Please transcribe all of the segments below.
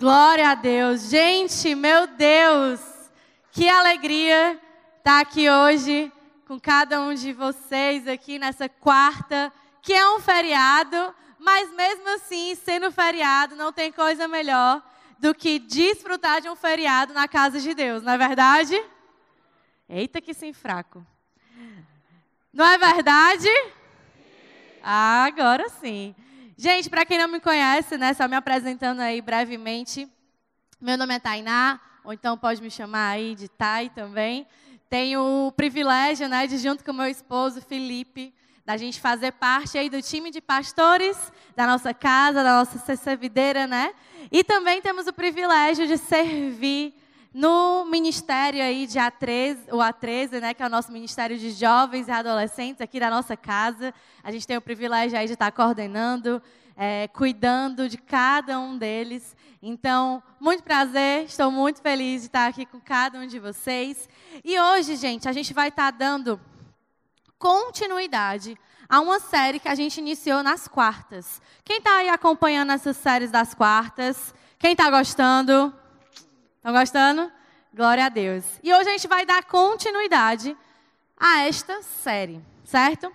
Glória a Deus. Gente, meu Deus, que alegria estar aqui hoje com cada um de vocês aqui nessa quarta, que é um feriado, mas mesmo assim, sendo feriado, não tem coisa melhor do que desfrutar de um feriado na casa de Deus, não é verdade? Eita, que sim fraco. Não é verdade? Ah, agora sim. Gente, para quem não me conhece, né, só me apresentando aí brevemente, meu nome é Tainá, ou então pode me chamar aí de Tai também. Tenho o privilégio, né, de junto com meu esposo Felipe, da gente fazer parte aí do time de pastores da nossa casa, da nossa servideira, né? E também temos o privilégio de servir no ministério aí de A13, o A13, né, que é o nosso ministério de jovens e adolescentes aqui da nossa casa. A gente tem o privilégio aí de estar coordenando, é, cuidando de cada um deles. Então, muito prazer, estou muito feliz de estar aqui com cada um de vocês. E hoje, gente, a gente vai estar dando continuidade a uma série que a gente iniciou nas quartas. Quem está aí acompanhando essas séries das quartas? Quem está gostando? Estão gostando? Glória a Deus. E hoje a gente vai dar continuidade a esta série, certo?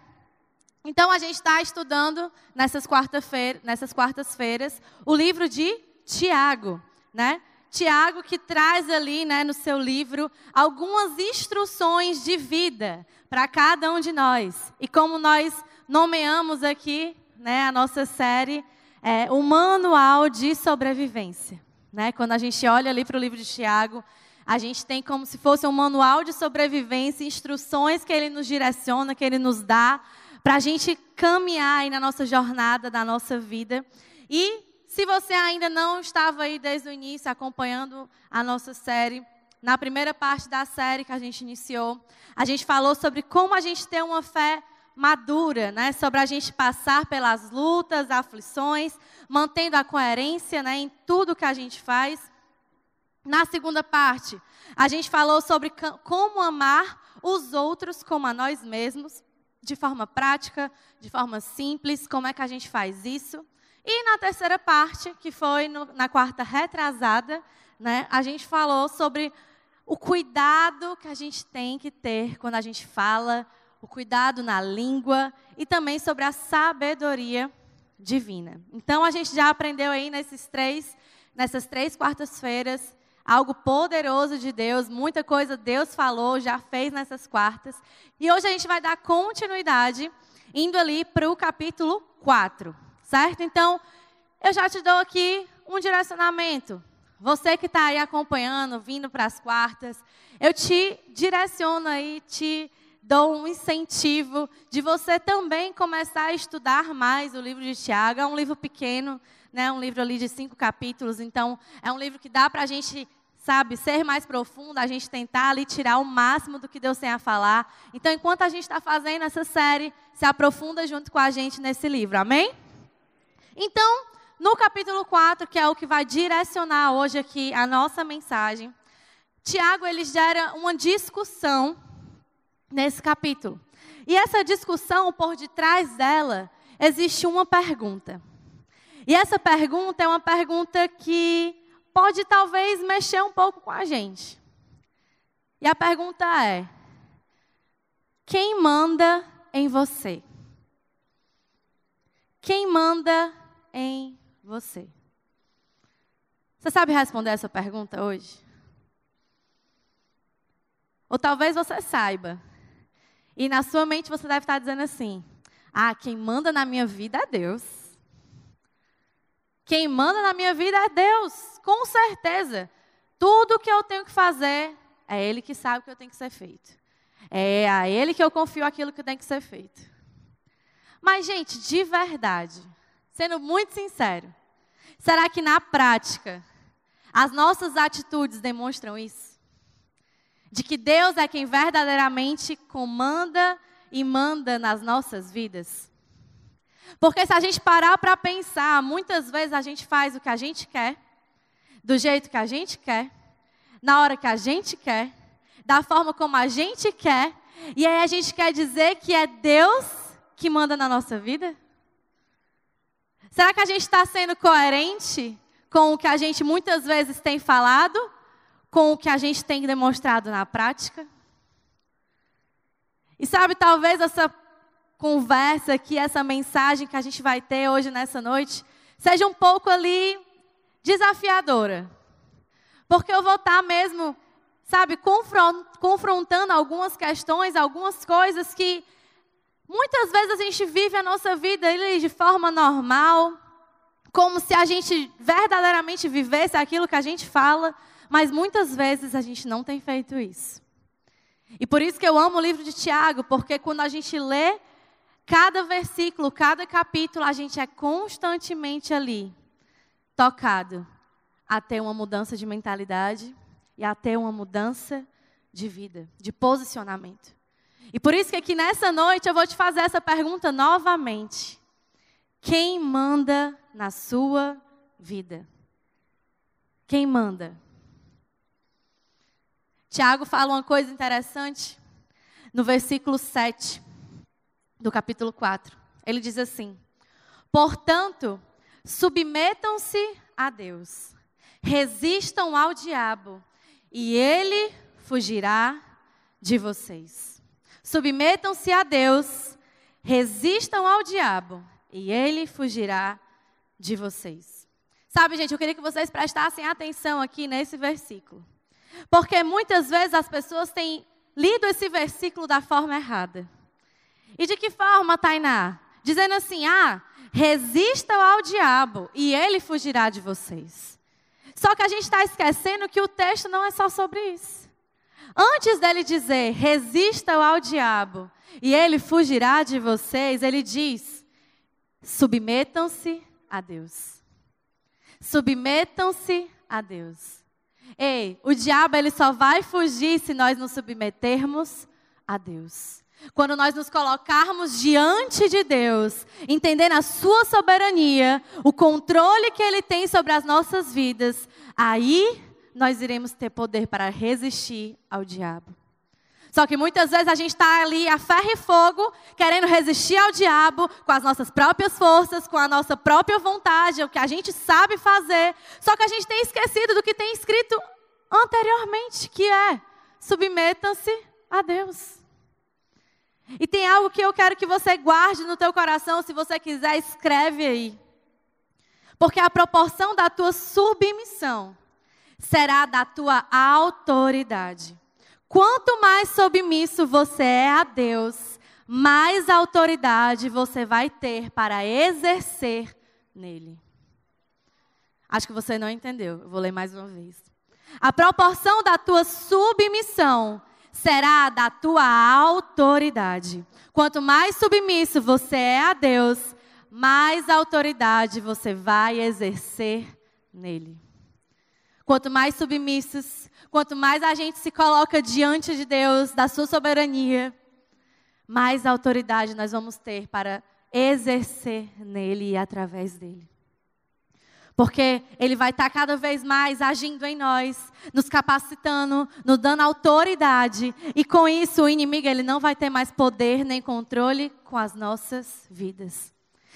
Então a gente está estudando nessas quarta-feiras, nessas quartas-feiras, o livro de Tiago, né? Tiago que traz ali, né, no seu livro, algumas instruções de vida para cada um de nós. E como nós nomeamos aqui, né, a nossa série, é, o manual de sobrevivência. Né? Quando a gente olha ali para o livro de Tiago, a gente tem como se fosse um manual de sobrevivência, instruções que ele nos direciona, que ele nos dá, para a gente caminhar aí na nossa jornada, da nossa vida. E se você ainda não estava aí desde o início acompanhando a nossa série, na primeira parte da série que a gente iniciou, a gente falou sobre como a gente ter uma fé madura, né, sobre a gente passar pelas lutas, aflições, mantendo a coerência né, em tudo que a gente faz. Na segunda parte, a gente falou sobre como amar os outros como a nós mesmos, de forma prática, de forma simples, como é que a gente faz isso. E na terceira parte, que foi no, na quarta retrasada, né, a gente falou sobre o cuidado que a gente tem que ter quando a gente fala o cuidado na língua e também sobre a sabedoria divina. Então a gente já aprendeu aí nesses três, nessas três quartas-feiras algo poderoso de Deus, muita coisa Deus falou, já fez nessas quartas. E hoje a gente vai dar continuidade indo ali para o capítulo 4, certo? Então, eu já te dou aqui um direcionamento. Você que está aí acompanhando, vindo para as quartas, eu te direciono aí, te dou um incentivo de você também começar a estudar mais o livro de Tiago. É um livro pequeno, né? um livro ali de cinco capítulos, então é um livro que dá para a gente, sabe, ser mais profundo, a gente tentar ali tirar o máximo do que Deus tem a falar. Então, enquanto a gente está fazendo essa série, se aprofunda junto com a gente nesse livro, amém? Então, no capítulo 4, que é o que vai direcionar hoje aqui a nossa mensagem, Tiago ele gera uma discussão nesse capítulo. E essa discussão, por detrás dela, existe uma pergunta. E essa pergunta é uma pergunta que pode talvez mexer um pouco com a gente. E a pergunta é: quem manda em você? Quem manda em você? Você sabe responder essa pergunta hoje? Ou talvez você saiba, e na sua mente você deve estar dizendo assim: ah, quem manda na minha vida é Deus. Quem manda na minha vida é Deus, com certeza. Tudo que eu tenho que fazer, é Ele que sabe o que eu tenho que ser feito. É a Ele que eu confio aquilo que tem que ser feito. Mas, gente, de verdade, sendo muito sincero, será que na prática as nossas atitudes demonstram isso? De que Deus é quem verdadeiramente comanda e manda nas nossas vidas. Porque se a gente parar para pensar, muitas vezes a gente faz o que a gente quer, do jeito que a gente quer, na hora que a gente quer, da forma como a gente quer, e aí a gente quer dizer que é Deus que manda na nossa vida? Será que a gente está sendo coerente com o que a gente muitas vezes tem falado, com o que a gente tem demonstrado na prática? E sabe, talvez essa conversa aqui, essa mensagem que a gente vai ter hoje nessa noite, seja um pouco ali desafiadora. Porque eu vou estar mesmo, sabe, confrontando algumas questões, algumas coisas que muitas vezes a gente vive a nossa vida de forma normal, como se a gente verdadeiramente vivesse aquilo que a gente fala, mas muitas vezes a gente não tem feito isso. E por isso que eu amo o livro de Tiago, porque quando a gente lê cada versículo, cada capítulo, a gente é constantemente ali tocado a ter uma mudança de mentalidade e a ter uma mudança de vida, de posicionamento. E por isso que aqui nessa noite eu vou te fazer essa pergunta novamente. Quem manda na sua vida? Quem manda? Tiago fala uma coisa interessante no versículo 7 do capítulo 4. Ele diz assim: Portanto, submetam-se a Deus, resistam ao diabo, e ele fugirá de vocês. Submetam-se a Deus, resistam ao diabo, e ele fugirá de vocês. Sabe, gente, eu queria que vocês prestassem atenção aqui nesse versículo. Porque muitas vezes as pessoas têm lido esse versículo da forma errada. E de que forma, Tainá? Dizendo assim: ah, resistam ao diabo e ele fugirá de vocês. Só que a gente está esquecendo que o texto não é só sobre isso. Antes dele dizer, resistam ao diabo e ele fugirá de vocês, ele diz, submetam-se a Deus. Submetam-se a Deus. Ei, o diabo ele só vai fugir se nós nos submetermos a Deus. Quando nós nos colocarmos diante de Deus, entendendo a sua soberania, o controle que ele tem sobre as nossas vidas, aí nós iremos ter poder para resistir ao diabo. Só que muitas vezes a gente está ali a ferro e fogo, querendo resistir ao diabo com as nossas próprias forças, com a nossa própria vontade, o que a gente sabe fazer. Só que a gente tem esquecido do que tem escrito anteriormente, que é submetam-se a Deus. E tem algo que eu quero que você guarde no teu coração, se você quiser, escreve aí. Porque a proporção da tua submissão será da tua autoridade. Quanto mais submisso você é a Deus, mais autoridade você vai ter para exercer nele. Acho que você não entendeu. Eu vou ler mais uma vez. A proporção da tua submissão será da tua autoridade. Quanto mais submisso você é a Deus, mais autoridade você vai exercer nele. Quanto mais submissos, quanto mais a gente se coloca diante de Deus, da sua soberania, mais autoridade nós vamos ter para exercer nele e através dele. Porque Ele vai estar cada vez mais agindo em nós, nos capacitando, nos dando autoridade. E com isso, o inimigo ele não vai ter mais poder nem controle com as nossas vidas.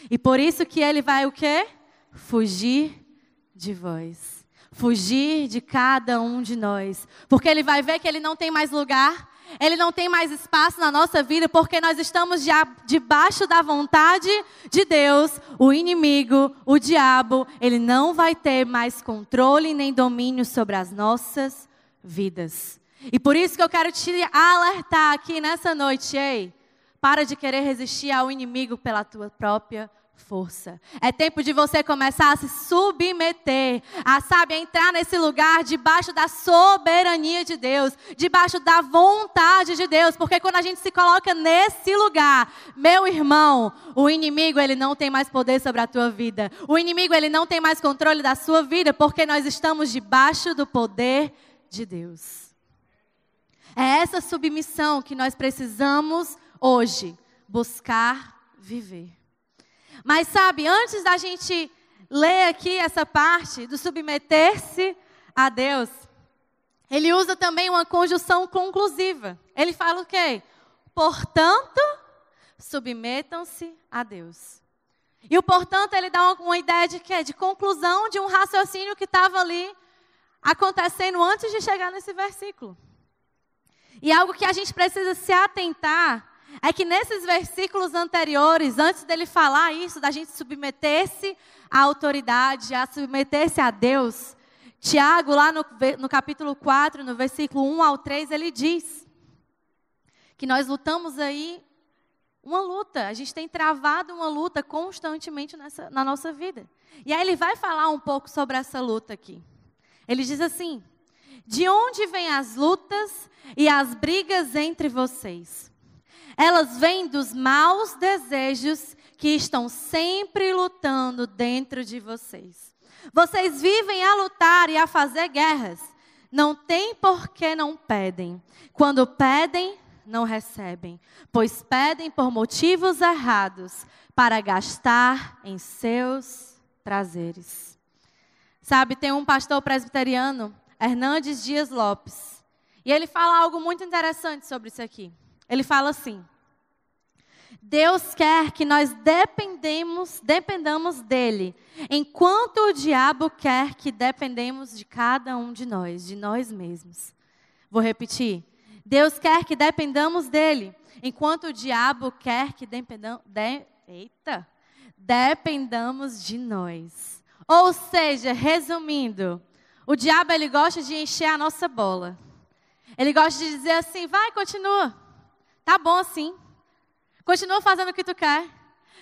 E por isso que ele vai o quê? Fugir de vós. Fugir de cada um de nós. Porque ele vai ver que ele não tem mais lugar ele não tem mais espaço na nossa vida porque nós estamos debaixo da vontade de Deus. O inimigo, o diabo, ele não vai ter mais controle nem domínio sobre as nossas vidas. E por isso que eu quero te alertar aqui nessa noite, ei, para de querer resistir ao inimigo pela tua própria força. É tempo de você começar a se submeter, a sabe, entrar nesse lugar debaixo da soberania de Deus, debaixo da vontade de Deus, porque quando a gente se coloca nesse lugar, meu irmão, o inimigo ele não tem mais poder sobre a tua vida. O inimigo ele não tem mais controle da sua vida, porque nós estamos debaixo do poder de Deus. É essa submissão que nós precisamos hoje buscar viver. Mas sabe, antes da gente ler aqui essa parte do submeter-se a Deus, ele usa também uma conjunção conclusiva. Ele fala o quê? Portanto, submetam-se a Deus. E o portanto, ele dá uma, uma ideia de quê? De conclusão de um raciocínio que estava ali acontecendo antes de chegar nesse versículo. E algo que a gente precisa se atentar é que nesses versículos anteriores, antes dele falar isso, da gente submeter-se à autoridade, a submeter-se a Deus, Tiago, lá no, no capítulo 4, no versículo 1 ao 3, ele diz que nós lutamos aí uma luta, a gente tem travado uma luta constantemente nessa, na nossa vida. E aí ele vai falar um pouco sobre essa luta aqui. Ele diz assim: De onde vêm as lutas e as brigas entre vocês? Elas vêm dos maus desejos que estão sempre lutando dentro de vocês. Vocês vivem a lutar e a fazer guerras. Não tem por que não pedem. Quando pedem, não recebem, pois pedem por motivos errados para gastar em seus prazeres. Sabe, tem um pastor presbiteriano, Hernandes Dias Lopes, e ele fala algo muito interessante sobre isso aqui. Ele fala assim: Deus quer que nós dependemos, dependamos dele, enquanto o diabo quer que dependemos de cada um de nós, de nós mesmos. Vou repetir. Deus quer que dependamos dele, enquanto o diabo quer que dependamos, de, eita, dependamos de nós. Ou seja, resumindo, o diabo ele gosta de encher a nossa bola. Ele gosta de dizer assim: vai, continua. Tá bom assim. Continua fazendo o que tu quer.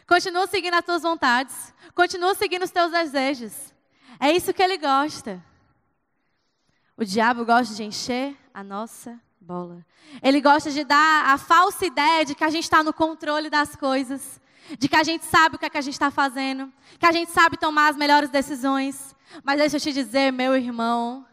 Continua seguindo as tuas vontades. Continua seguindo os teus desejos. É isso que ele gosta. O diabo gosta de encher a nossa bola. Ele gosta de dar a falsa ideia de que a gente está no controle das coisas, de que a gente sabe o que, é que a gente está fazendo, que a gente sabe tomar as melhores decisões. Mas deixa eu te dizer, meu irmão,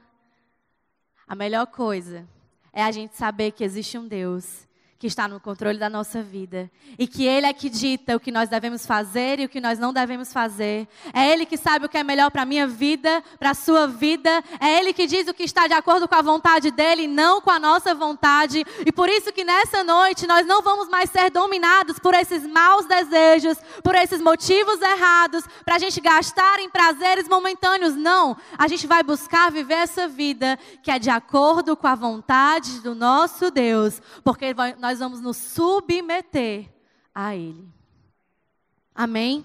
a melhor coisa é a gente saber que existe um Deus que está no controle da nossa vida e que Ele é que dita o que nós devemos fazer e o que nós não devemos fazer. É Ele que sabe o que é melhor para a minha vida, para a sua vida. É Ele que diz o que está de acordo com a vontade dEle, não com a nossa vontade. E por isso que nessa noite nós não vamos mais ser dominados por esses maus desejos, por esses motivos errados, para a gente gastar em prazeres momentâneos. Não, a gente vai buscar viver essa vida que é de acordo com a vontade do nosso Deus, porque nós nós vamos nos submeter a Ele. Amém?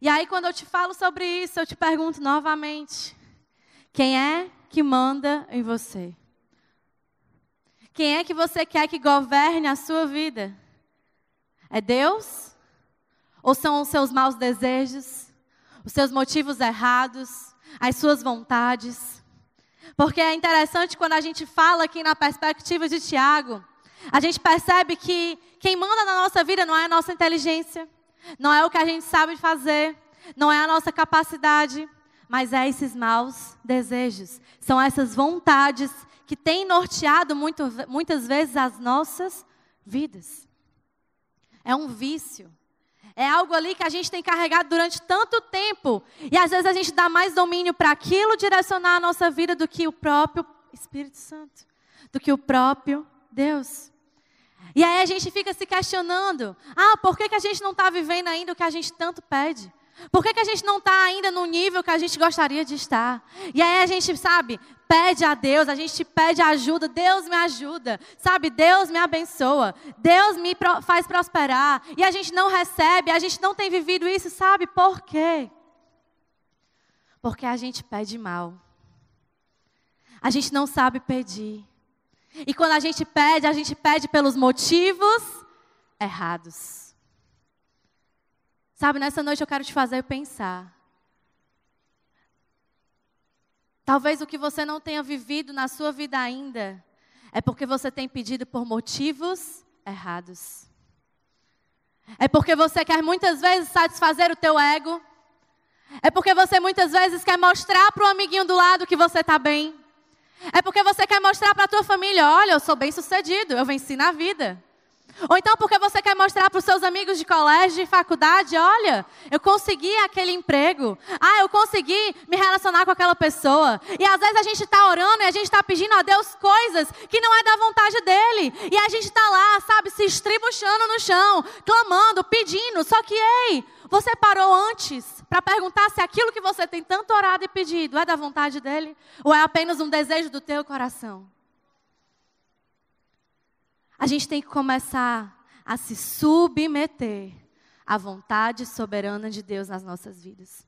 E aí, quando eu te falo sobre isso, eu te pergunto novamente: quem é que manda em você? Quem é que você quer que governe a sua vida? É Deus? Ou são os seus maus desejos, os seus motivos errados, as suas vontades? Porque é interessante quando a gente fala aqui na perspectiva de Tiago, a gente percebe que quem manda na nossa vida não é a nossa inteligência, não é o que a gente sabe fazer, não é a nossa capacidade, mas é esses maus desejos. São essas vontades que têm norteado muito, muitas vezes as nossas vidas. É um vício. É algo ali que a gente tem carregado durante tanto tempo. E às vezes a gente dá mais domínio para aquilo direcionar a nossa vida do que o próprio Espírito Santo, do que o próprio Deus. E aí a gente fica se questionando: ah, por que, que a gente não está vivendo ainda o que a gente tanto pede? Por que, que a gente não está ainda no nível que a gente gostaria de estar? E aí a gente, sabe, pede a Deus, a gente pede ajuda, Deus me ajuda, sabe? Deus me abençoa, Deus me faz prosperar. E a gente não recebe, a gente não tem vivido isso, sabe? Por quê? Porque a gente pede mal. A gente não sabe pedir. E quando a gente pede, a gente pede pelos motivos errados. Sabe, nessa noite eu quero te fazer pensar. Talvez o que você não tenha vivido na sua vida ainda é porque você tem pedido por motivos errados. É porque você quer muitas vezes satisfazer o teu ego. É porque você muitas vezes quer mostrar para o amiguinho do lado que você está bem. É porque você quer mostrar para a tua família, olha, eu sou bem sucedido, eu venci na vida. Ou então porque você quer mostrar para os seus amigos de colégio, de faculdade, olha, eu consegui aquele emprego. Ah, eu consegui me relacionar com aquela pessoa. E às vezes a gente está orando e a gente está pedindo a Deus coisas que não é da vontade dele. E a gente está lá, sabe, se estribuchando no chão, clamando, pedindo. Só que, ei, você parou antes para perguntar se aquilo que você tem tanto orado e pedido é da vontade dele? Ou é apenas um desejo do teu coração? A gente tem que começar a se submeter à vontade soberana de Deus nas nossas vidas.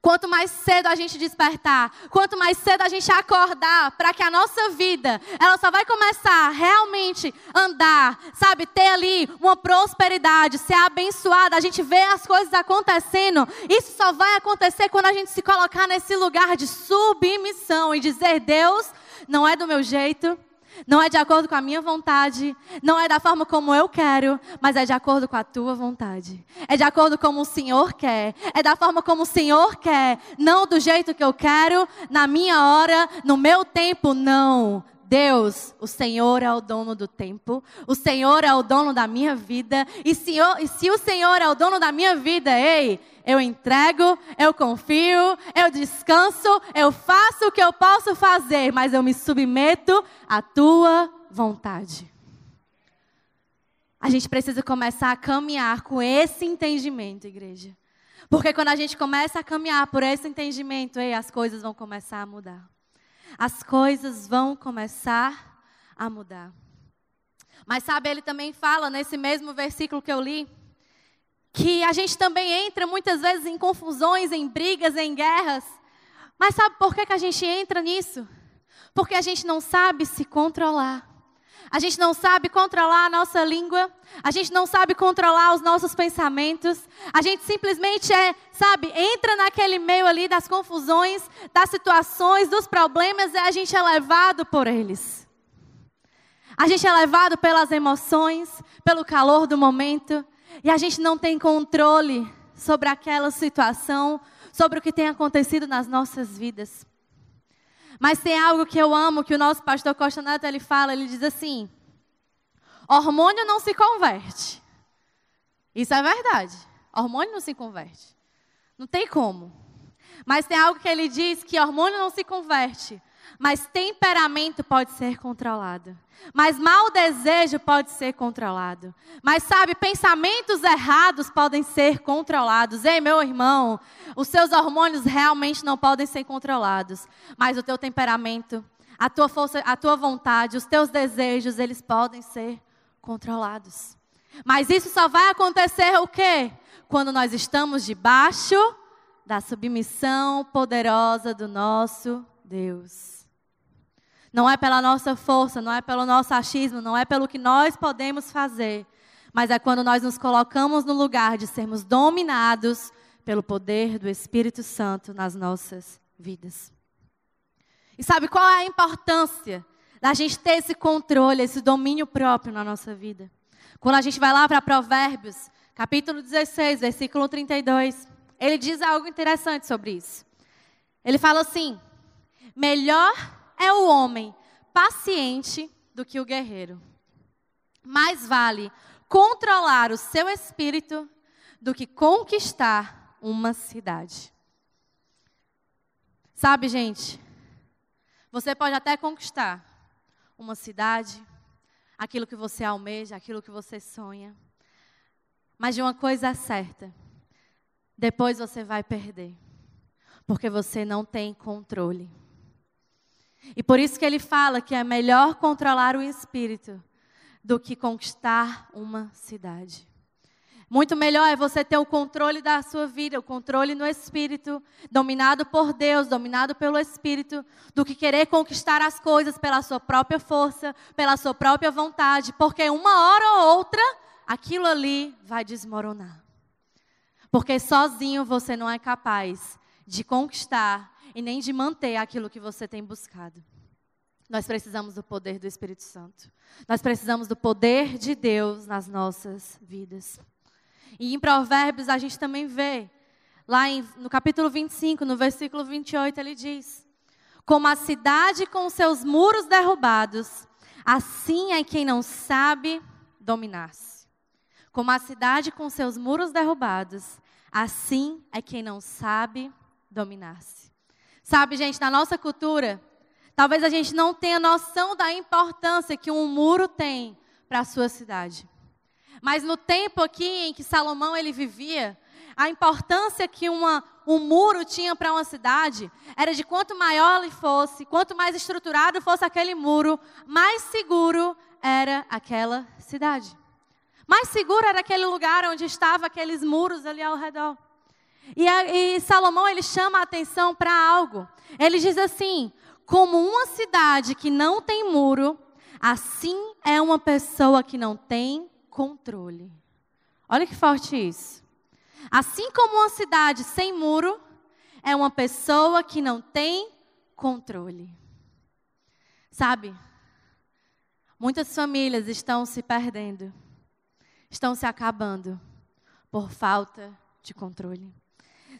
Quanto mais cedo a gente despertar, quanto mais cedo a gente acordar, para que a nossa vida, ela só vai começar realmente andar, sabe, ter ali uma prosperidade, ser abençoada, a gente vê as coisas acontecendo. Isso só vai acontecer quando a gente se colocar nesse lugar de submissão e dizer: Deus, não é do meu jeito, não é de acordo com a minha vontade, não é da forma como eu quero, mas é de acordo com a tua vontade. É de acordo como o Senhor quer, é da forma como o Senhor quer, não do jeito que eu quero, na minha hora, no meu tempo, não. Deus, o Senhor é o dono do tempo, o Senhor é o dono da minha vida, e, senhor, e se o Senhor é o dono da minha vida, ei, eu entrego, eu confio, eu descanso, eu faço o que eu posso fazer, mas eu me submeto à tua vontade. A gente precisa começar a caminhar com esse entendimento, igreja. Porque quando a gente começa a caminhar por esse entendimento, ei, as coisas vão começar a mudar as coisas vão começar a mudar. Mas sabe, ele também fala nesse mesmo versículo que eu li, que a gente também entra muitas vezes em confusões, em brigas, em guerras. Mas sabe por que, que a gente entra nisso? Porque a gente não sabe se controlar. A gente não sabe controlar a nossa língua, a gente não sabe controlar os nossos pensamentos, a gente simplesmente é, sabe, entra naquele meio ali das confusões, das situações, dos problemas e a gente é levado por eles. A gente é levado pelas emoções, pelo calor do momento, e a gente não tem controle sobre aquela situação, sobre o que tem acontecido nas nossas vidas. Mas tem algo que eu amo, que o nosso pastor Costa Neto ele fala, ele diz assim: hormônio não se converte. Isso é verdade. Hormônio não se converte. Não tem como. Mas tem algo que ele diz que hormônio não se converte, mas temperamento pode ser controlado. Mas mau desejo pode ser controlado. Mas sabe, pensamentos errados podem ser controlados. Ei, meu irmão, os seus hormônios realmente não podem ser controlados. Mas o teu temperamento, a tua força, a tua vontade, os teus desejos, eles podem ser controlados. Mas isso só vai acontecer o quê? Quando nós estamos debaixo da submissão poderosa do nosso Deus. Não é pela nossa força, não é pelo nosso achismo, não é pelo que nós podemos fazer, mas é quando nós nos colocamos no lugar de sermos dominados pelo poder do Espírito Santo nas nossas vidas. E sabe qual é a importância da gente ter esse controle, esse domínio próprio na nossa vida? Quando a gente vai lá para Provérbios, capítulo 16, versículo 32, ele diz algo interessante sobre isso. Ele fala assim: melhor é o homem paciente do que o guerreiro. Mais vale controlar o seu espírito do que conquistar uma cidade. Sabe, gente, você pode até conquistar uma cidade, aquilo que você almeja, aquilo que você sonha. Mas de uma coisa é certa: depois você vai perder, porque você não tem controle. E por isso que ele fala que é melhor controlar o espírito do que conquistar uma cidade. Muito melhor é você ter o controle da sua vida, o controle no espírito, dominado por Deus, dominado pelo espírito, do que querer conquistar as coisas pela sua própria força, pela sua própria vontade, porque uma hora ou outra aquilo ali vai desmoronar. Porque sozinho você não é capaz de conquistar e nem de manter aquilo que você tem buscado. Nós precisamos do poder do Espírito Santo. Nós precisamos do poder de Deus nas nossas vidas. E em Provérbios a gente também vê, lá em, no capítulo 25, no versículo 28, ele diz: Como a cidade com seus muros derrubados, assim é quem não sabe dominar-se. Como a cidade com seus muros derrubados, assim é quem não sabe dominar-se. Sabe, gente, na nossa cultura, talvez a gente não tenha noção da importância que um muro tem para a sua cidade. Mas no tempo aqui em que Salomão ele vivia, a importância que uma, um muro tinha para uma cidade era de quanto maior ele fosse, quanto mais estruturado fosse aquele muro, mais seguro era aquela cidade. Mais seguro era aquele lugar onde estavam aqueles muros ali ao redor. E, a, e Salomão ele chama a atenção para algo. Ele diz assim: como uma cidade que não tem muro, assim é uma pessoa que não tem controle. Olha que forte isso. Assim como uma cidade sem muro, é uma pessoa que não tem controle. Sabe? Muitas famílias estão se perdendo, estão se acabando por falta de controle.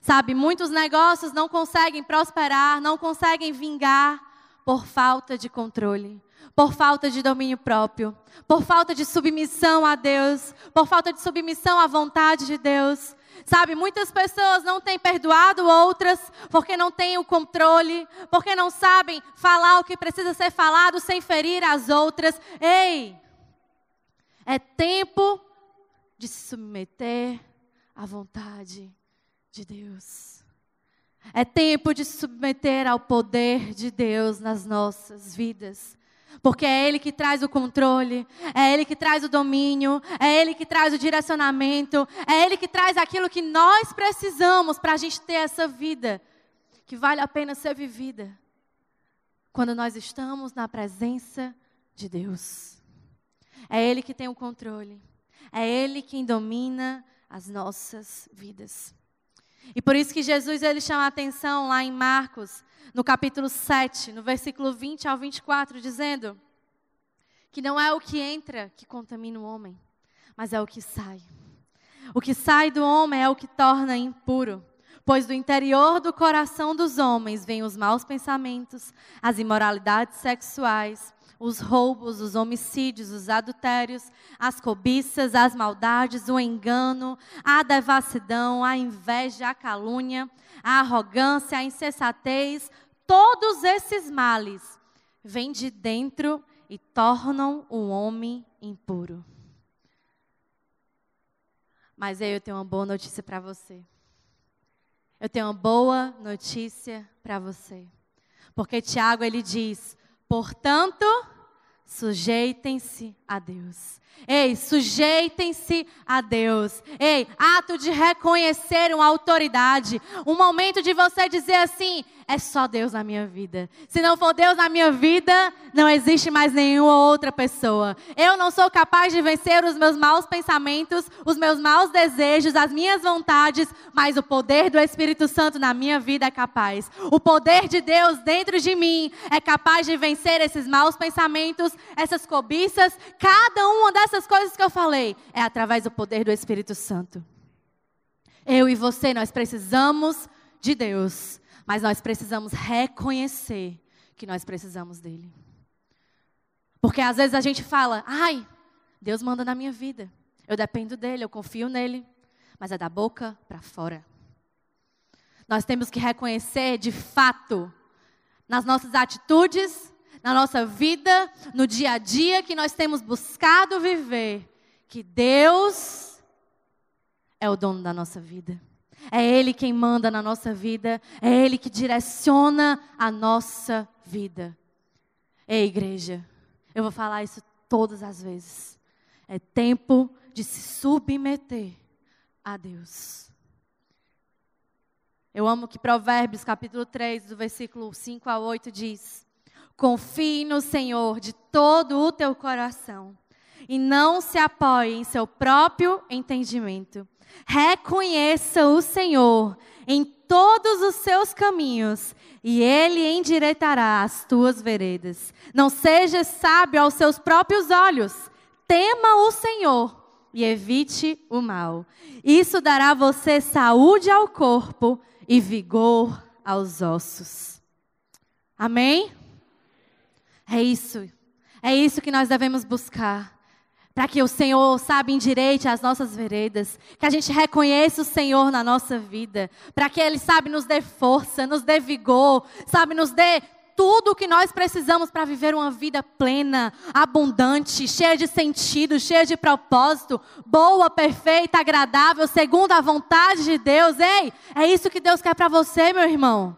Sabe, muitos negócios não conseguem prosperar, não conseguem vingar por falta de controle, por falta de domínio próprio, por falta de submissão a Deus, por falta de submissão à vontade de Deus. Sabe, muitas pessoas não têm perdoado outras porque não têm o controle, porque não sabem falar o que precisa ser falado sem ferir as outras. Ei, é tempo de se submeter à vontade de Deus. É tempo de se submeter ao poder de Deus nas nossas vidas. Porque é Ele que traz o controle, é Ele que traz o domínio, é Ele que traz o direcionamento, é Ele que traz aquilo que nós precisamos para a gente ter essa vida que vale a pena ser vivida. Quando nós estamos na presença de Deus. É Ele que tem o controle, é Ele quem domina as nossas vidas. E por isso que Jesus ele chama a atenção lá em Marcos, no capítulo 7, no versículo 20 ao 24, dizendo que não é o que entra que contamina o homem, mas é o que sai. O que sai do homem é o que torna impuro. Pois do interior do coração dos homens vêm os maus pensamentos, as imoralidades sexuais, os roubos, os homicídios, os adultérios, as cobiças, as maldades, o engano, a devassidão, a inveja, a calúnia, a arrogância, a insensatez, todos esses males vêm de dentro e tornam o homem impuro. Mas aí eu tenho uma boa notícia para você. Eu tenho uma boa notícia para você. Porque Tiago ele diz: Portanto, sujeitem-se a Deus. Ei, sujeitem-se a Deus. Ei, ato de reconhecer uma autoridade. Um momento de você dizer assim: é só Deus na minha vida. Se não for Deus na minha vida, não existe mais nenhuma outra pessoa. Eu não sou capaz de vencer os meus maus pensamentos, os meus maus desejos, as minhas vontades, mas o poder do Espírito Santo na minha vida é capaz. O poder de Deus dentro de mim é capaz de vencer esses maus pensamentos, essas cobiças, cada uma dessas coisas que eu falei é através do poder do Espírito Santo. Eu e você, nós precisamos de Deus mas nós precisamos reconhecer que nós precisamos dele. Porque às vezes a gente fala, ai, Deus manda na minha vida. Eu dependo dele, eu confio nele. Mas é da boca para fora. Nós temos que reconhecer de fato, nas nossas atitudes, na nossa vida, no dia a dia que nós temos buscado viver, que Deus é o dono da nossa vida. É Ele quem manda na nossa vida, é Ele que direciona a nossa vida. Ei, igreja, eu vou falar isso todas as vezes. É tempo de se submeter a Deus. Eu amo que Provérbios, capítulo 3, do versículo 5 a 8 diz: Confie no Senhor de todo o teu coração e não se apoie em seu próprio entendimento. Reconheça o Senhor em todos os seus caminhos e ele endireitará as tuas veredas. Não sejas sábio aos seus próprios olhos. Tema o Senhor e evite o mal. Isso dará a você saúde ao corpo e vigor aos ossos. Amém? É isso. É isso que nós devemos buscar Para que o Senhor, sabe, endireite as nossas veredas. Que a gente reconheça o Senhor na nossa vida. Para que Ele, sabe, nos dê força, nos dê vigor, sabe, nos dê tudo o que nós precisamos para viver uma vida plena, abundante, cheia de sentido, cheia de propósito, boa, perfeita, agradável, segundo a vontade de Deus. Ei, é isso que Deus quer para você, meu irmão.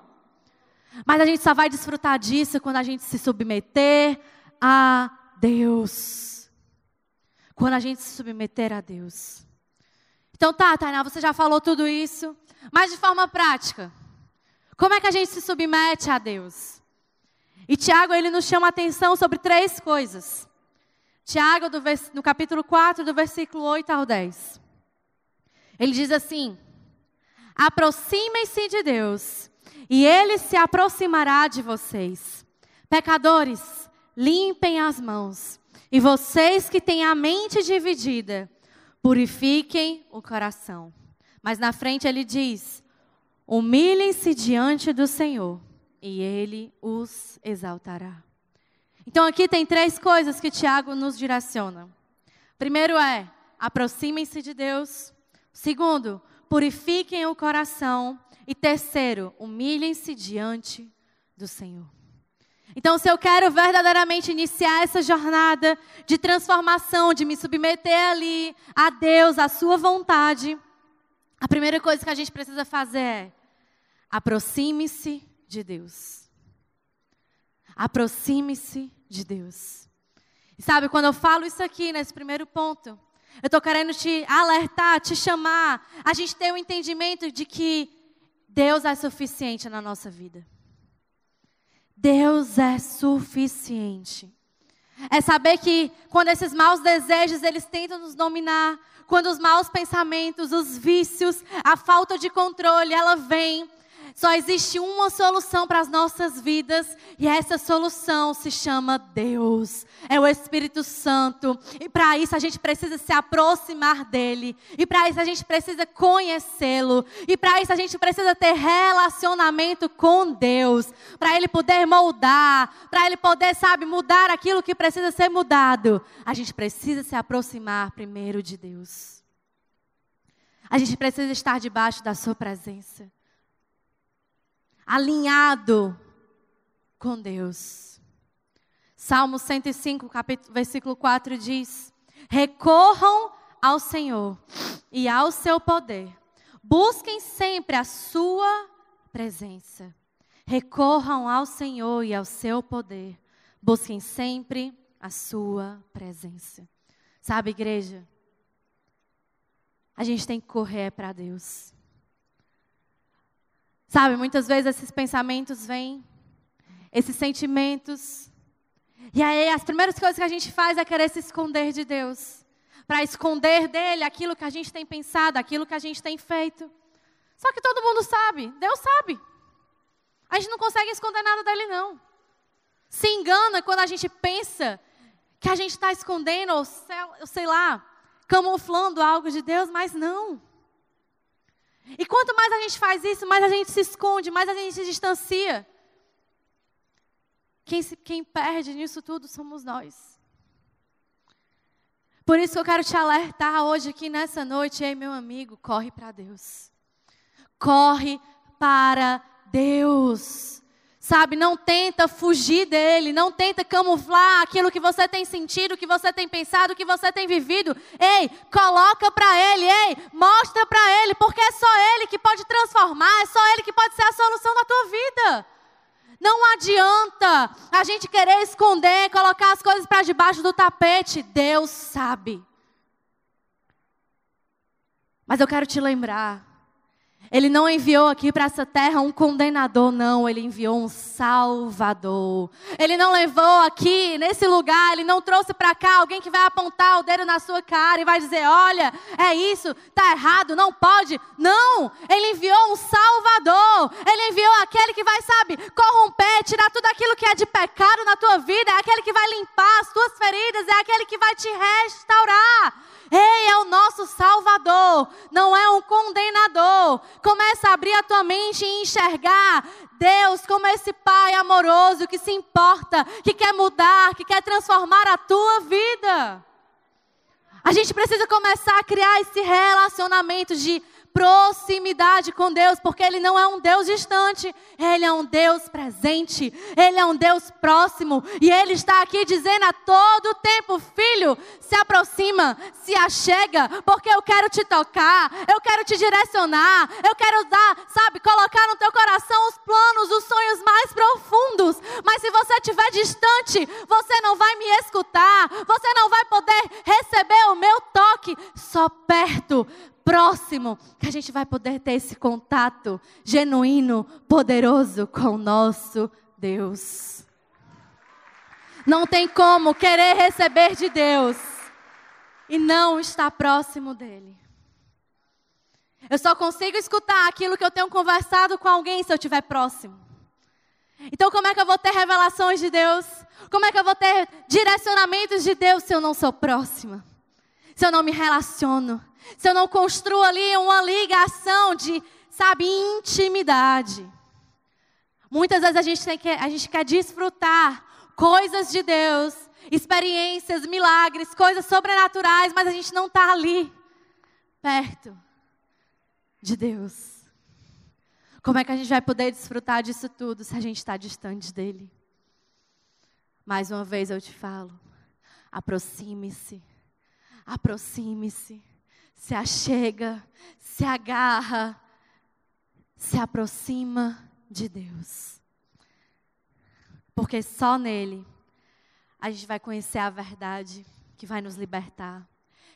Mas a gente só vai desfrutar disso quando a gente se submeter a Deus. Quando a gente se submeter a Deus. Então tá, Tainá, você já falou tudo isso, mas de forma prática. Como é que a gente se submete a Deus? E Tiago, ele nos chama a atenção sobre três coisas. Tiago, no capítulo 4, do versículo 8 ao 10. Ele diz assim: Aproximem-se de Deus, e ele se aproximará de vocês. Pecadores, limpem as mãos. E vocês que têm a mente dividida, purifiquem o coração. Mas na frente ele diz: Humilhem-se diante do Senhor e ele os exaltará. Então aqui tem três coisas que Tiago nos direciona. Primeiro é, aproximem-se de Deus. Segundo, purifiquem o coração. E terceiro, humilhem-se diante do Senhor. Então, se eu quero verdadeiramente iniciar essa jornada de transformação, de me submeter ali a Deus, à Sua vontade, a primeira coisa que a gente precisa fazer é aproxime-se de Deus. Aproxime-se de Deus. E sabe, quando eu falo isso aqui, nesse primeiro ponto, eu estou querendo te alertar, te chamar, a gente ter o um entendimento de que Deus é suficiente na nossa vida. Deus é suficiente. É saber que quando esses maus desejos eles tentam nos dominar, quando os maus pensamentos, os vícios, a falta de controle, ela vem, só existe uma solução para as nossas vidas e essa solução se chama Deus. É o Espírito Santo. E para isso a gente precisa se aproximar dele. E para isso a gente precisa conhecê-lo. E para isso a gente precisa ter relacionamento com Deus, para ele poder moldar, para ele poder, sabe, mudar aquilo que precisa ser mudado. A gente precisa se aproximar primeiro de Deus. A gente precisa estar debaixo da sua presença alinhado com Deus. Salmo 105, capítulo, versículo 4 diz: Recorram ao Senhor e ao seu poder. Busquem sempre a sua presença. Recorram ao Senhor e ao seu poder. Busquem sempre a sua presença. Sabe, igreja? A gente tem que correr para Deus. Sabe, muitas vezes esses pensamentos vêm, esses sentimentos. E aí as primeiras coisas que a gente faz é querer se esconder de Deus. Para esconder dele aquilo que a gente tem pensado, aquilo que a gente tem feito. Só que todo mundo sabe, Deus sabe. A gente não consegue esconder nada dele, não. Se engana quando a gente pensa que a gente está escondendo, ou sei lá, camuflando algo de Deus, mas não. E quanto mais a gente faz isso, mais a gente se esconde, mais a gente se distancia. Quem, se, quem perde nisso tudo somos nós. Por isso que eu quero te alertar hoje aqui nessa noite, ei meu amigo, corre para Deus. Corre para Deus. Sabe, não tenta fugir dele, não tenta camuflar aquilo que você tem sentido, que você tem pensado, que você tem vivido. Ei, coloca para ele, ei, mostra para ele, porque é só ele que pode transformar, é só ele que pode ser a solução da tua vida. Não adianta a gente querer esconder, colocar as coisas para debaixo do tapete. Deus sabe. Mas eu quero te lembrar ele não enviou aqui para essa terra um condenador, não. Ele enviou um salvador. Ele não levou aqui, nesse lugar, ele não trouxe para cá alguém que vai apontar o dedo na sua cara e vai dizer: olha, é isso, tá errado, não pode. Não! Ele enviou um salvador. Ele enviou aquele que vai, sabe, corromper, tirar tudo aquilo que é de pecado na tua vida. É aquele que vai limpar as tuas feridas. É aquele que vai te restaurar. Ei, é o nosso Salvador, não é um condenador. Começa a abrir a tua mente e enxergar Deus como esse Pai amoroso que se importa, que quer mudar, que quer transformar a tua vida. A gente precisa começar a criar esse relacionamento de proximidade com Deus, porque Ele não é um Deus distante, Ele é um Deus presente, Ele é um Deus próximo, e Ele está aqui dizendo a todo tempo: Filho, se aproxima, se achega, porque eu quero te tocar, eu quero te direcionar, eu quero dar, sabe, colocar no teu coração os planos, os sonhos mais profundos. Mas se você estiver distante, você não vai me escutar, você não vai poder receber o meu toque, só perto próximo, que a gente vai poder ter esse contato genuíno, poderoso com o nosso Deus. Não tem como querer receber de Deus e não estar próximo dele. Eu só consigo escutar aquilo que eu tenho conversado com alguém se eu estiver próximo. Então, como é que eu vou ter revelações de Deus? Como é que eu vou ter direcionamentos de Deus se eu não sou próxima? Se eu não me relaciono? Se eu não construo ali uma ligação de, sabe, intimidade. Muitas vezes a gente, tem que, a gente quer desfrutar coisas de Deus, experiências, milagres, coisas sobrenaturais, mas a gente não está ali, perto de Deus. Como é que a gente vai poder desfrutar disso tudo se a gente está distante dele? Mais uma vez eu te falo, aproxime-se, aproxime-se se achega, se agarra, se aproxima de Deus. Porque só nele a gente vai conhecer a verdade que vai nos libertar,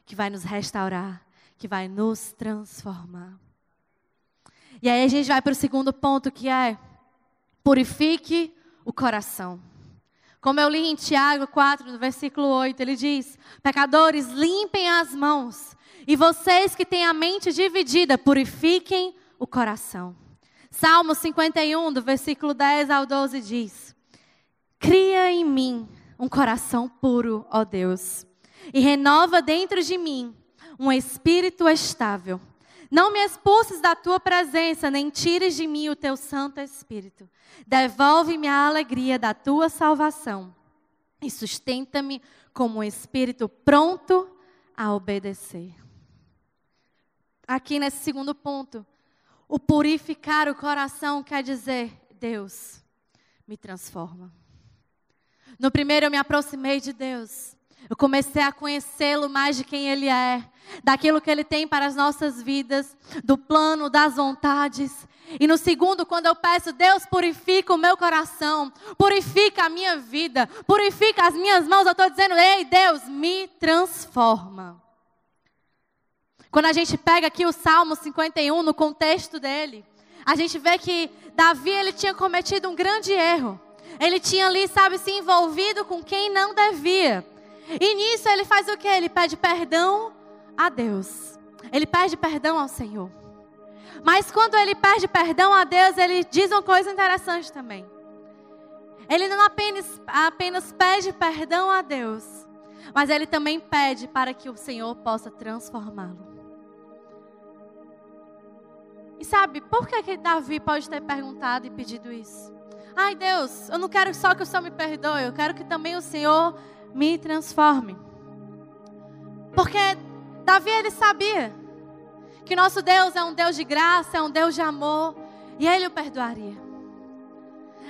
que vai nos restaurar, que vai nos transformar. E aí a gente vai para o segundo ponto que é purifique o coração. Como eu li em Tiago 4, no versículo 8, ele diz: Pecadores, limpem as mãos e vocês que têm a mente dividida, purifiquem o coração. Salmo 51, do versículo 10 ao 12 diz: Cria em mim um coração puro, ó Deus, e renova dentro de mim um espírito estável. Não me expulses da tua presença, nem tires de mim o teu Santo Espírito. Devolve-me a alegria da tua salvação e sustenta-me como um espírito pronto a obedecer aqui nesse segundo ponto. O purificar o coração quer dizer, Deus, me transforma. No primeiro eu me aproximei de Deus. Eu comecei a conhecê-lo mais de quem Ele é, daquilo que Ele tem para as nossas vidas, do plano, das vontades. E no segundo, quando eu peço, Deus purifica o meu coração, purifica a minha vida, purifica as minhas mãos, eu estou dizendo, ei Deus, me transforma. Quando a gente pega aqui o Salmo 51 no contexto dele, a gente vê que Davi ele tinha cometido um grande erro. Ele tinha ali, sabe, se envolvido com quem não devia. E nisso ele faz o que? Ele pede perdão a Deus. Ele pede perdão ao Senhor. Mas quando ele pede perdão a Deus, ele diz uma coisa interessante também. Ele não apenas, apenas pede perdão a Deus, mas ele também pede para que o Senhor possa transformá-lo. E sabe, por que, que Davi pode ter perguntado e pedido isso? Ai Deus, eu não quero só que o Senhor me perdoe, eu quero que também o Senhor me transforme. Porque Davi ele sabia que nosso Deus é um Deus de graça, é um Deus de amor, e ele o perdoaria.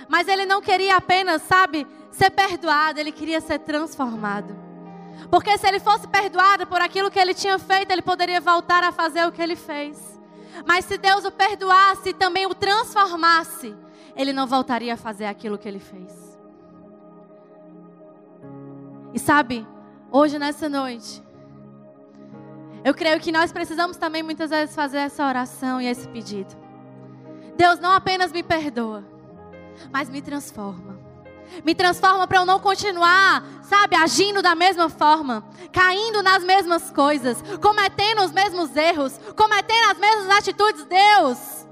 Mas ele não queria apenas, sabe, ser perdoado, ele queria ser transformado. Porque se ele fosse perdoado por aquilo que ele tinha feito, ele poderia voltar a fazer o que ele fez. Mas se Deus o perdoasse e também o transformasse, ele não voltaria a fazer aquilo que ele fez. E sabe, hoje nessa noite, eu creio que nós precisamos também muitas vezes fazer essa oração e esse pedido. Deus não apenas me perdoa, mas me transforma. Me transforma para eu não continuar, sabe, agindo da mesma forma, caindo nas mesmas coisas, cometendo os mesmos erros, cometendo as mesmas atitudes. Deus,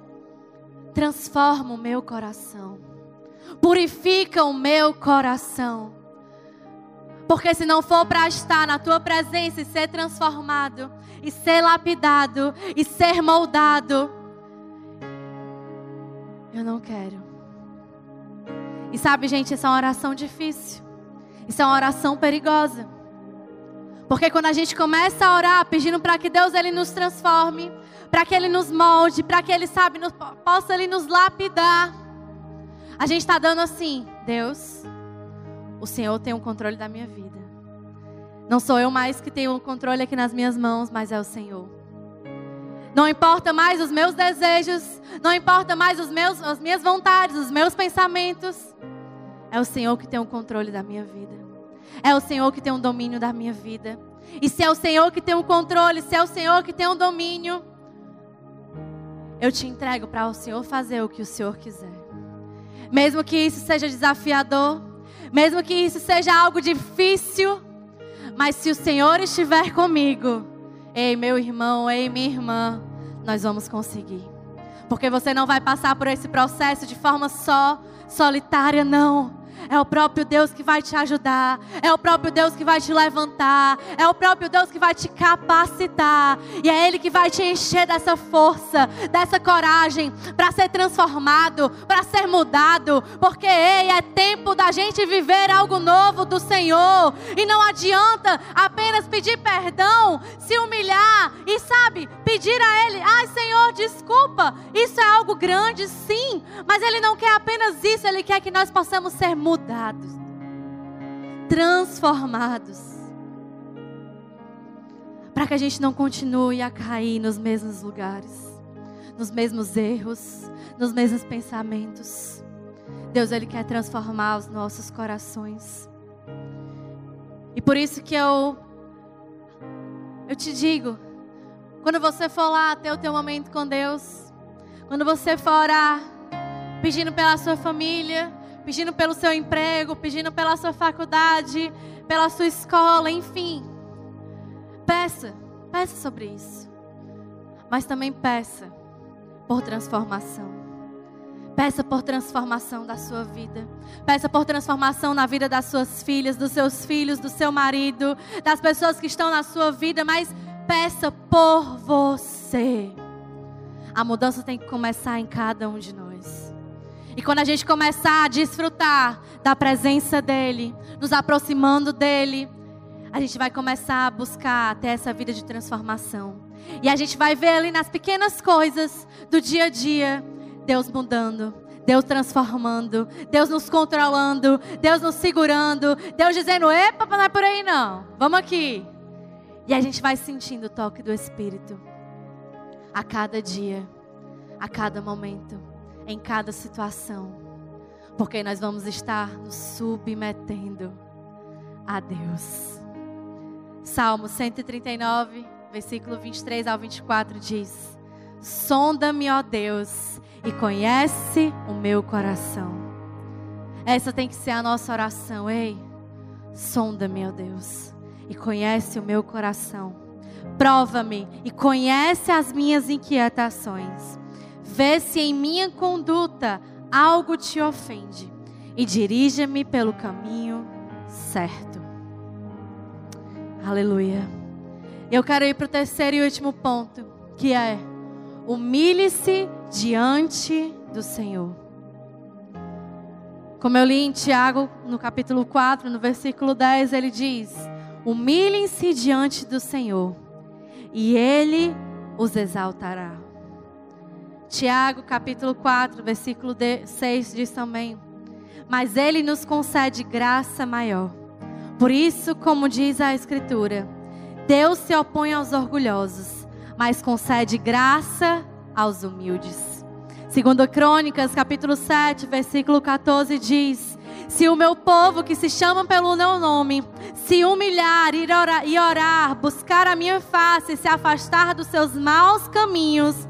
transforma o meu coração, purifica o meu coração. Porque se não for para estar na tua presença e ser transformado, e ser lapidado, e ser moldado, eu não quero. E sabe, gente, isso é uma oração difícil. Isso é uma oração perigosa. Porque quando a gente começa a orar pedindo para que Deus ele nos transforme, para que ele nos molde, para que ele sabe nos, possa ele nos lapidar, a gente está dando assim, Deus, o Senhor tem o controle da minha vida. Não sou eu mais que tenho o controle aqui nas minhas mãos, mas é o Senhor. Não importa mais os meus desejos, não importa mais os meus, as minhas vontades, os meus pensamentos. É o Senhor que tem o controle da minha vida. É o Senhor que tem o domínio da minha vida. E se é o Senhor que tem o controle, se é o Senhor que tem o domínio, eu te entrego para o Senhor fazer o que o Senhor quiser. Mesmo que isso seja desafiador, mesmo que isso seja algo difícil, mas se o Senhor estiver comigo, ei, meu irmão, ei, minha irmã, nós vamos conseguir. Porque você não vai passar por esse processo de forma só, solitária, não. É o próprio Deus que vai te ajudar. É o próprio Deus que vai te levantar. É o próprio Deus que vai te capacitar. E é Ele que vai te encher dessa força, dessa coragem para ser transformado, para ser mudado. Porque, ei, é tempo da gente viver algo novo do Senhor. E não adianta apenas pedir perdão, se humilhar e, sabe, pedir a Ele: ai, Senhor, desculpa. Isso é algo grande, sim. Mas Ele não quer apenas isso. Ele quer que nós possamos ser mudados mudados, transformados, para que a gente não continue a cair nos mesmos lugares, nos mesmos erros, nos mesmos pensamentos. Deus, Ele quer transformar os nossos corações. E por isso que eu, eu te digo, quando você for lá ter o teu momento com Deus, quando você for orar, pedindo pela sua família, pedindo pelo seu emprego, pedindo pela sua faculdade, pela sua escola, enfim. Peça, peça sobre isso. Mas também peça por transformação. Peça por transformação da sua vida. Peça por transformação na vida das suas filhas, dos seus filhos, do seu marido, das pessoas que estão na sua vida, mas peça por você. A mudança tem que começar em cada um de nós. E quando a gente começar a desfrutar da presença dEle, nos aproximando dEle, a gente vai começar a buscar ter essa vida de transformação. E a gente vai ver ali nas pequenas coisas do dia a dia, Deus mudando, Deus transformando, Deus nos controlando, Deus nos segurando, Deus dizendo: epa, não é por aí não, vamos aqui. E a gente vai sentindo o toque do Espírito a cada dia, a cada momento em cada situação, porque nós vamos estar nos submetendo a Deus. Salmo 139, versículo 23 ao 24 diz: Sonda-me, ó Deus, e conhece o meu coração. Essa tem que ser a nossa oração, ei. Sonda-me, ó Deus, e conhece o meu coração. Prova-me e conhece as minhas inquietações Vê se em minha conduta algo te ofende e dirija-me pelo caminho certo. Aleluia. Eu quero ir para o terceiro e último ponto, que é humilhe-se diante do Senhor. Como eu li em Tiago, no capítulo 4, no versículo 10, ele diz: Humilhem-se diante do Senhor, e Ele os exaltará. Tiago, capítulo 4, versículo 6 diz também: Mas ele nos concede graça maior. Por isso, como diz a Escritura, Deus se opõe aos orgulhosos, mas concede graça aos humildes. Segundo Crônicas, capítulo 7, versículo 14 diz: Se o meu povo que se chama pelo meu nome se humilhar e orar, buscar a minha face e se afastar dos seus maus caminhos,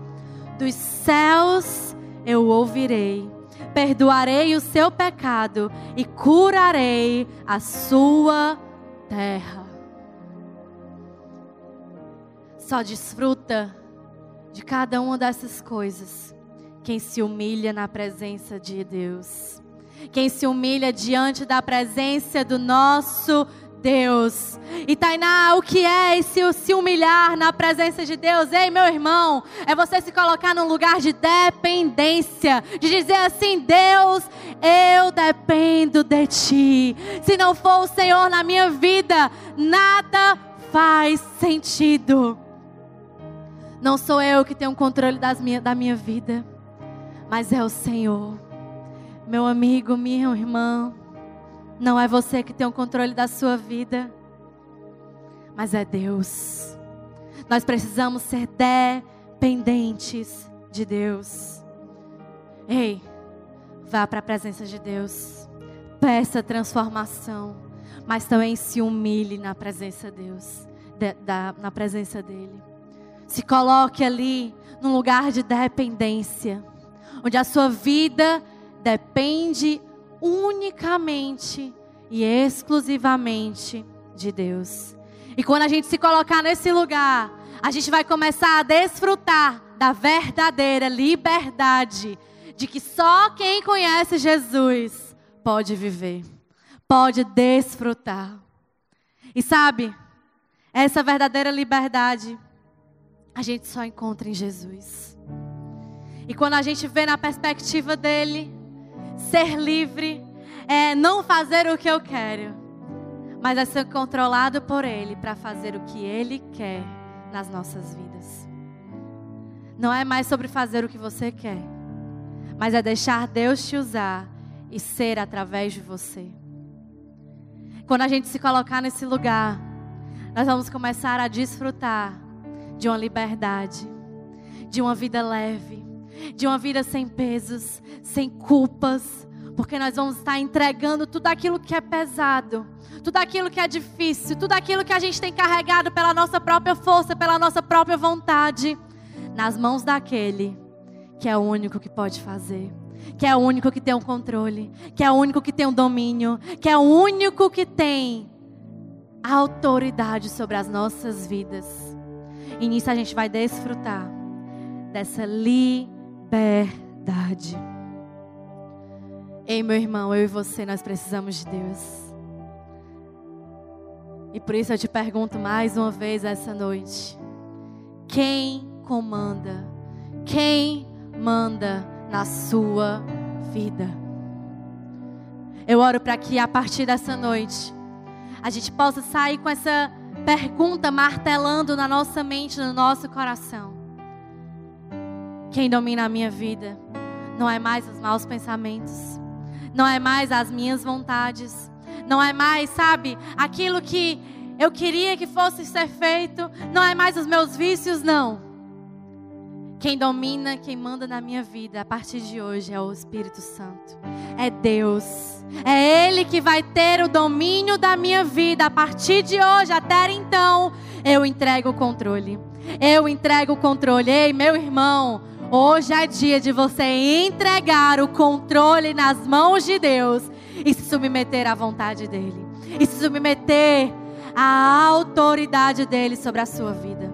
dos céus eu ouvirei, perdoarei o seu pecado e curarei a sua terra. Só desfruta de cada uma dessas coisas quem se humilha na presença de Deus. Quem se humilha diante da presença do nosso Deus Deus. E Tainá, o que é se, se humilhar na presença de Deus? Ei, meu irmão, é você se colocar num lugar de dependência, de dizer assim: Deus, eu dependo de Ti. Se não for o Senhor na minha vida, nada faz sentido. Não sou eu que tenho o controle das minha, da minha vida, mas é o Senhor. Meu amigo, minha irmã, não é você que tem o controle da sua vida, mas é Deus. Nós precisamos ser dependentes de Deus. Ei, vá para a presença de Deus. Peça transformação, mas também se humilhe na presença de Deus, de, da, na presença dele. Se coloque ali num lugar de dependência, onde a sua vida depende unicamente e exclusivamente de Deus. E quando a gente se colocar nesse lugar, a gente vai começar a desfrutar da verdadeira liberdade de que só quem conhece Jesus pode viver, pode desfrutar. E sabe, essa verdadeira liberdade a gente só encontra em Jesus. E quando a gente vê na perspectiva dele, ser livre é não fazer o que eu quero, mas é ser controlado por ele para fazer o que ele quer nas nossas vidas. Não é mais sobre fazer o que você quer, mas é deixar Deus te usar e ser através de você. Quando a gente se colocar nesse lugar, nós vamos começar a desfrutar de uma liberdade, de uma vida leve, de uma vida sem pesos, sem culpas, porque nós vamos estar entregando tudo aquilo que é pesado, tudo aquilo que é difícil, tudo aquilo que a gente tem carregado pela nossa própria força, pela nossa própria vontade, nas mãos daquele que é o único que pode fazer, que é o único que tem o um controle, que é o único que tem o um domínio, que é o único que tem autoridade sobre as nossas vidas. E nisso a gente vai desfrutar dessa liberdade. Ei, meu irmão, eu e você, nós precisamos de Deus. E por isso eu te pergunto mais uma vez essa noite: quem comanda? Quem manda na sua vida? Eu oro para que a partir dessa noite a gente possa sair com essa pergunta martelando na nossa mente, no nosso coração. Quem domina a minha vida não é mais os maus pensamentos, não é mais as minhas vontades, não é mais, sabe, aquilo que eu queria que fosse ser feito, não é mais os meus vícios, não. Quem domina, quem manda na minha vida a partir de hoje é o Espírito Santo. É Deus. É Ele que vai ter o domínio da minha vida a partir de hoje até então. Eu entrego o controle. Eu entrego o controle. Ei, meu irmão, hoje é dia de você entregar o controle nas mãos de Deus e se submeter à vontade dele. E se submeter à autoridade dele sobre a sua vida.